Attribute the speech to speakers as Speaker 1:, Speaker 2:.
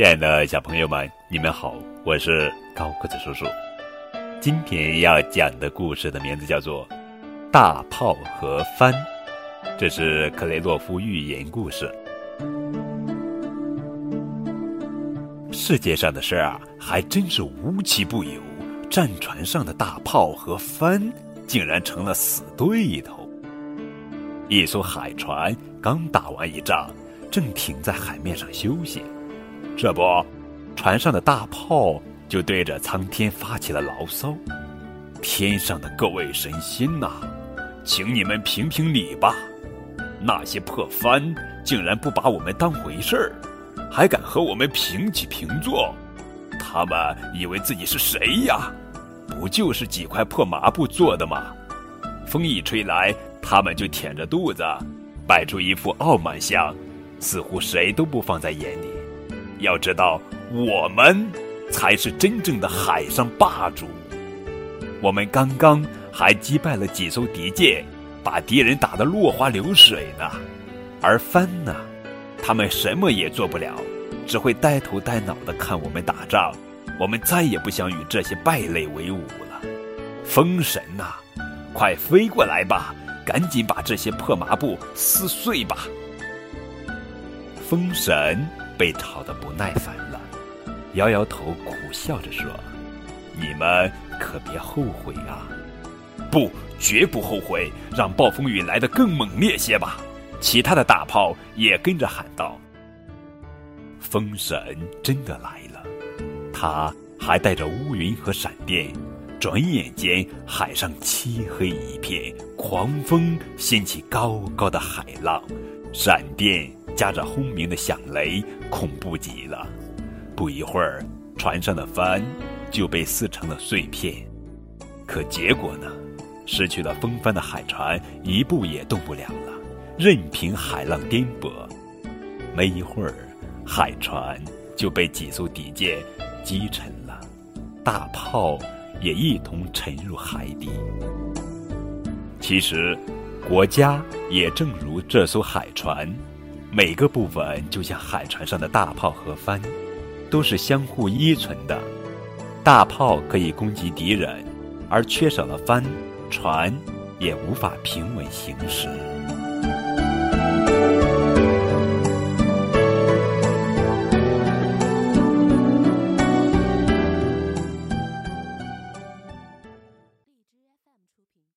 Speaker 1: 亲爱的小朋友们，你们好，我是高个子叔叔。今天要讲的故事的名字叫做《大炮和帆》，这是克雷洛夫寓言故事。世界上的事儿啊，还真是无奇不有。战船上的大炮和帆，竟然成了死对头。一艘海船刚打完一仗，正停在海面上休息。这不，船上的大炮就对着苍天发起了牢骚：“天上的各位神仙呐，请你们评评理吧！那些破帆竟然不把我们当回事儿，还敢和我们平起平坐！他们以为自己是谁呀？不就是几块破麻布做的吗？风一吹来，他们就舔着肚子，摆出一副傲慢相，似乎谁都不放在眼里。”要知道，我们才是真正的海上霸主。我们刚刚还击败了几艘敌舰，把敌人打得落花流水呢。而帆呢，他们什么也做不了，只会呆头呆脑的看我们打仗。我们再也不想与这些败类为伍了。风神呐，快飞过来吧，赶紧把这些破麻布撕碎吧。风神。被吵得不耐烦了，摇摇头，苦笑着说：“你们可别后悔啊！不，绝不后悔。让暴风雨来得更猛烈些吧！”其他的大炮也跟着喊道：“风神真的来了，他还带着乌云和闪电。转眼间，海上漆黑一片，狂风掀起高高的海浪，闪电。”夹着轰鸣的响雷，恐怖极了。不一会儿，船上的帆就被撕成了碎片。可结果呢？失去了风帆的海船一步也动不了了，任凭海浪颠簸。没一会儿，海船就被几艘敌舰击沉了，大炮也一同沉入海底。其实，国家也正如这艘海船。每个部分就像海船上的大炮和帆，都是相互依存的。大炮可以攻击敌人，而缺少了帆，船也无法平稳行驶。